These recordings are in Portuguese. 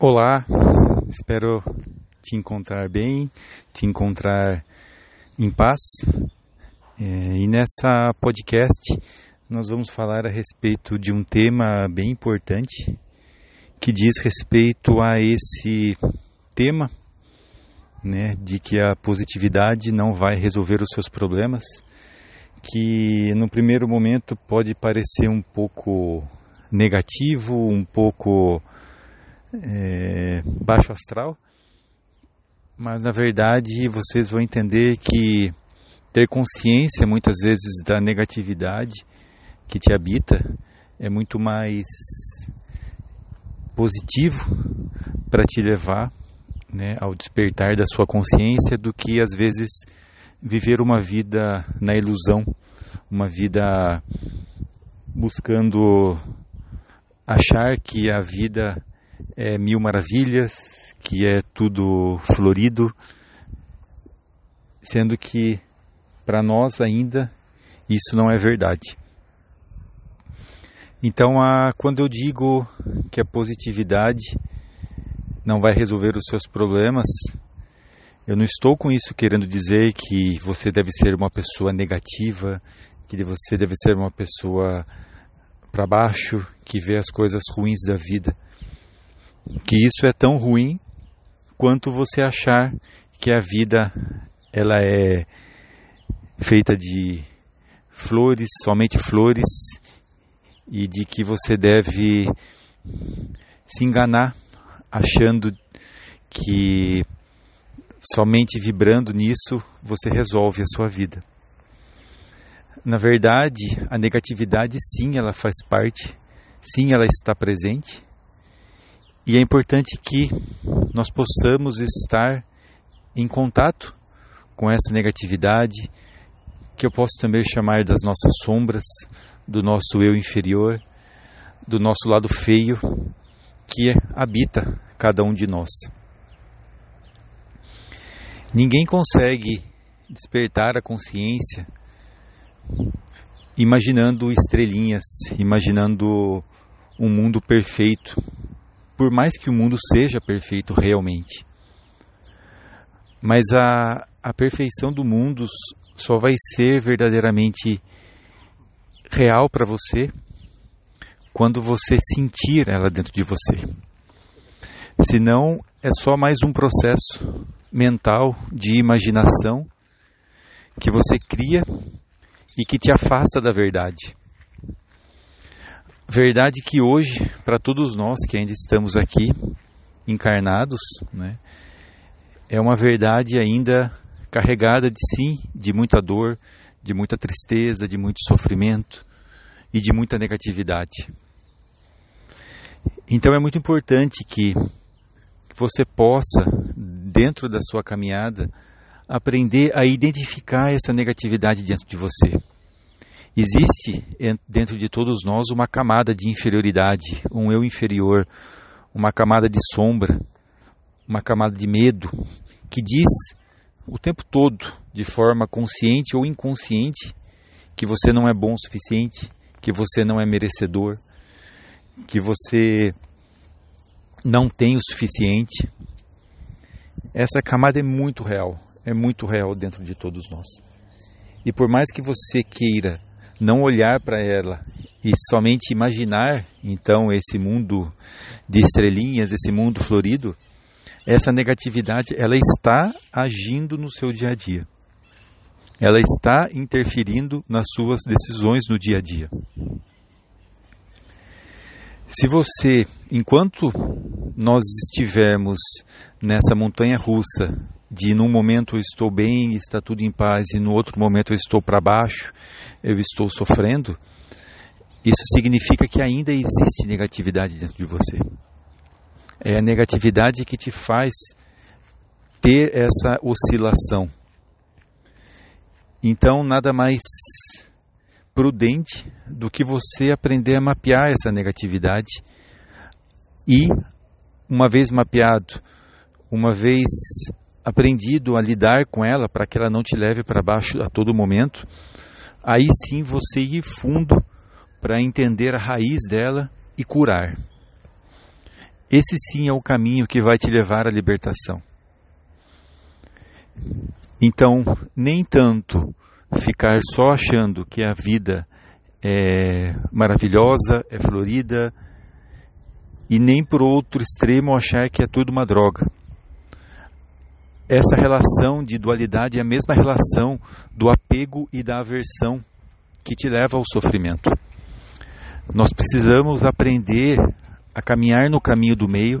Olá, espero te encontrar bem, te encontrar em paz. É, e nessa podcast nós vamos falar a respeito de um tema bem importante que diz respeito a esse tema, né, de que a positividade não vai resolver os seus problemas, que no primeiro momento pode parecer um pouco negativo, um pouco é, baixo astral, mas na verdade vocês vão entender que ter consciência muitas vezes da negatividade que te habita é muito mais positivo para te levar né, ao despertar da sua consciência do que às vezes viver uma vida na ilusão, uma vida buscando achar que a vida é mil maravilhas, que é tudo florido, sendo que para nós ainda isso não é verdade. Então, a, quando eu digo que a positividade não vai resolver os seus problemas, eu não estou com isso querendo dizer que você deve ser uma pessoa negativa, que você deve ser uma pessoa para baixo, que vê as coisas ruins da vida que isso é tão ruim quanto você achar que a vida ela é feita de flores, somente flores, e de que você deve se enganar achando que somente vibrando nisso você resolve a sua vida. Na verdade, a negatividade sim, ela faz parte, sim, ela está presente, e é importante que nós possamos estar em contato com essa negatividade, que eu posso também chamar das nossas sombras, do nosso eu inferior, do nosso lado feio, que habita cada um de nós. Ninguém consegue despertar a consciência imaginando estrelinhas, imaginando um mundo perfeito, por mais que o mundo seja perfeito realmente. Mas a, a perfeição do mundo só vai ser verdadeiramente real para você quando você sentir ela dentro de você. Senão é só mais um processo mental de imaginação que você cria e que te afasta da verdade. Verdade que hoje, para todos nós que ainda estamos aqui encarnados, né, é uma verdade ainda carregada de sim, de muita dor, de muita tristeza, de muito sofrimento e de muita negatividade. Então é muito importante que você possa, dentro da sua caminhada, aprender a identificar essa negatividade dentro de você Existe dentro de todos nós uma camada de inferioridade, um eu inferior, uma camada de sombra, uma camada de medo, que diz o tempo todo, de forma consciente ou inconsciente, que você não é bom o suficiente, que você não é merecedor, que você não tem o suficiente. Essa camada é muito real, é muito real dentro de todos nós. E por mais que você queira não olhar para ela e somente imaginar então esse mundo de estrelinhas, esse mundo florido, essa negatividade ela está agindo no seu dia a dia. Ela está interferindo nas suas decisões no dia a dia. Se você, enquanto nós estivermos nessa montanha russa de num momento eu estou bem, está tudo em paz, e no outro momento eu estou para baixo, eu estou sofrendo, isso significa que ainda existe negatividade dentro de você. É a negatividade que te faz ter essa oscilação. Então, nada mais prudente do que você aprender a mapear essa negatividade e, uma vez mapeado, uma vez aprendido a lidar com ela para que ela não te leve para baixo a todo momento, aí sim você ir fundo para entender a raiz dela e curar. esse sim é o caminho que vai te levar à libertação. Então, nem tanto ficar só achando que a vida é maravilhosa, é florida, e nem por outro extremo achar que é tudo uma droga. Essa relação de dualidade é a mesma relação do apego e da aversão que te leva ao sofrimento. Nós precisamos aprender a caminhar no caminho do meio,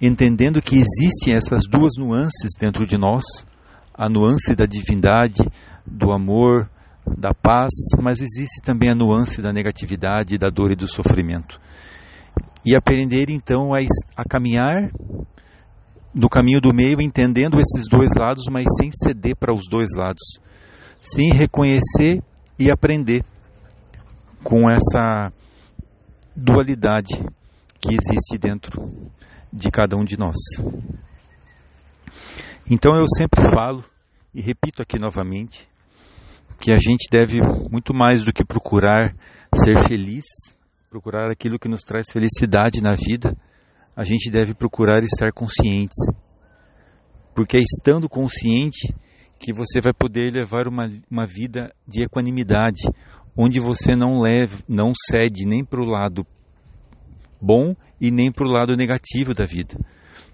entendendo que existem essas duas nuances dentro de nós, a nuance da divindade, do amor, da paz, mas existe também a nuance da negatividade, da dor e do sofrimento. E aprender então a, a caminhar no caminho do meio, entendendo esses dois lados, mas sem ceder para os dois lados, sem reconhecer e aprender com essa dualidade que existe dentro de cada um de nós. Então eu sempre falo e repito aqui novamente que a gente deve muito mais do que procurar ser feliz, procurar aquilo que nos traz felicidade na vida, a gente deve procurar estar conscientes. Porque é estando consciente que você vai poder levar uma, uma vida de equanimidade, onde você não leva, não cede nem para o lado bom e nem para o lado negativo da vida.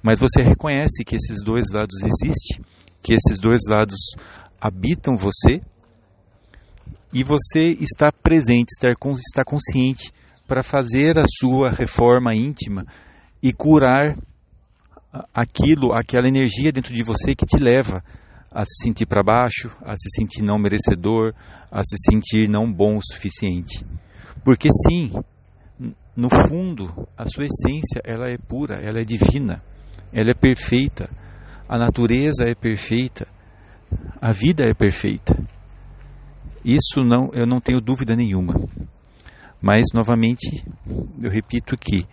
Mas você reconhece que esses dois lados existem, que esses dois lados habitam você e você está presente, está consciente para fazer a sua reforma íntima e curar aquilo, aquela energia dentro de você que te leva a se sentir para baixo, a se sentir não merecedor, a se sentir não bom o suficiente. Porque sim, no fundo, a sua essência, ela é pura, ela é divina, ela é perfeita. A natureza é perfeita, a vida é perfeita. Isso não, eu não tenho dúvida nenhuma. Mas novamente, eu repito que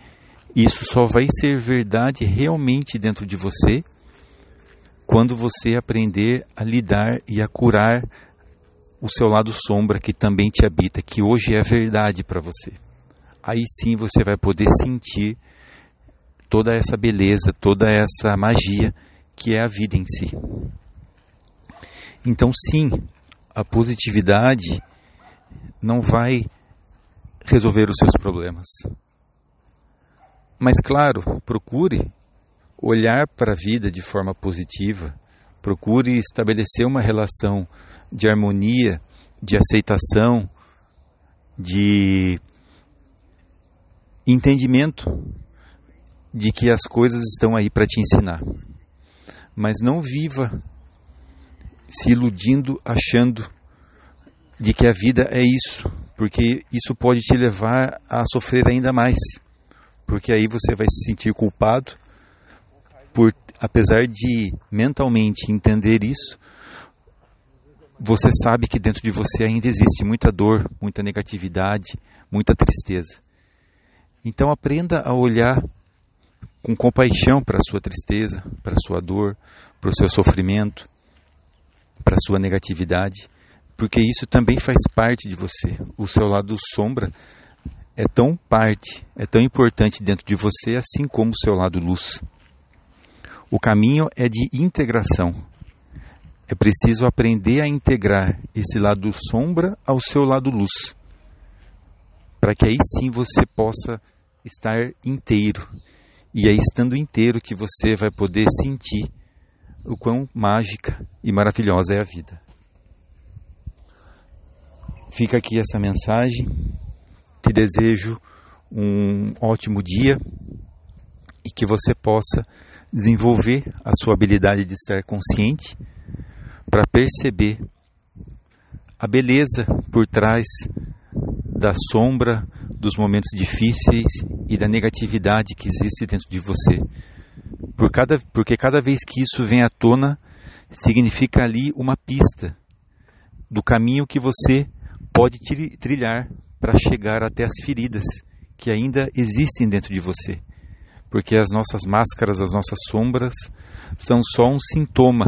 isso só vai ser verdade realmente dentro de você quando você aprender a lidar e a curar o seu lado sombra que também te habita, que hoje é verdade para você. Aí sim você vai poder sentir toda essa beleza, toda essa magia que é a vida em si. Então, sim, a positividade não vai resolver os seus problemas. Mas, claro, procure olhar para a vida de forma positiva, procure estabelecer uma relação de harmonia, de aceitação, de entendimento de que as coisas estão aí para te ensinar. Mas não viva se iludindo, achando de que a vida é isso, porque isso pode te levar a sofrer ainda mais, porque aí você vai se sentir culpado por, apesar de mentalmente entender isso, você sabe que dentro de você ainda existe muita dor, muita negatividade, muita tristeza. Então aprenda a olhar com compaixão para a sua tristeza, para a sua dor, para o seu sofrimento, para a sua negatividade porque isso também faz parte de você. O seu lado sombra é tão parte, é tão importante dentro de você, assim como o seu lado luz. O caminho é de integração. É preciso aprender a integrar esse lado sombra ao seu lado luz, para que aí sim você possa estar inteiro. E aí, estando inteiro, que você vai poder sentir o quão mágica e maravilhosa é a vida. Fica aqui essa mensagem. Te desejo um ótimo dia e que você possa desenvolver a sua habilidade de estar consciente para perceber a beleza por trás da sombra, dos momentos difíceis e da negatividade que existe dentro de você. Por cada, porque cada vez que isso vem à tona, significa ali uma pista do caminho que você pode trilhar para chegar até as feridas que ainda existem dentro de você. Porque as nossas máscaras, as nossas sombras, são só um sintoma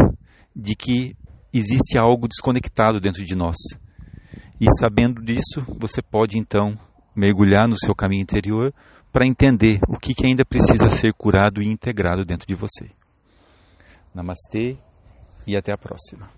de que existe algo desconectado dentro de nós. E sabendo disso, você pode então mergulhar no seu caminho interior, para entender o que, que ainda precisa ser curado e integrado dentro de você. Namastê e até a próxima.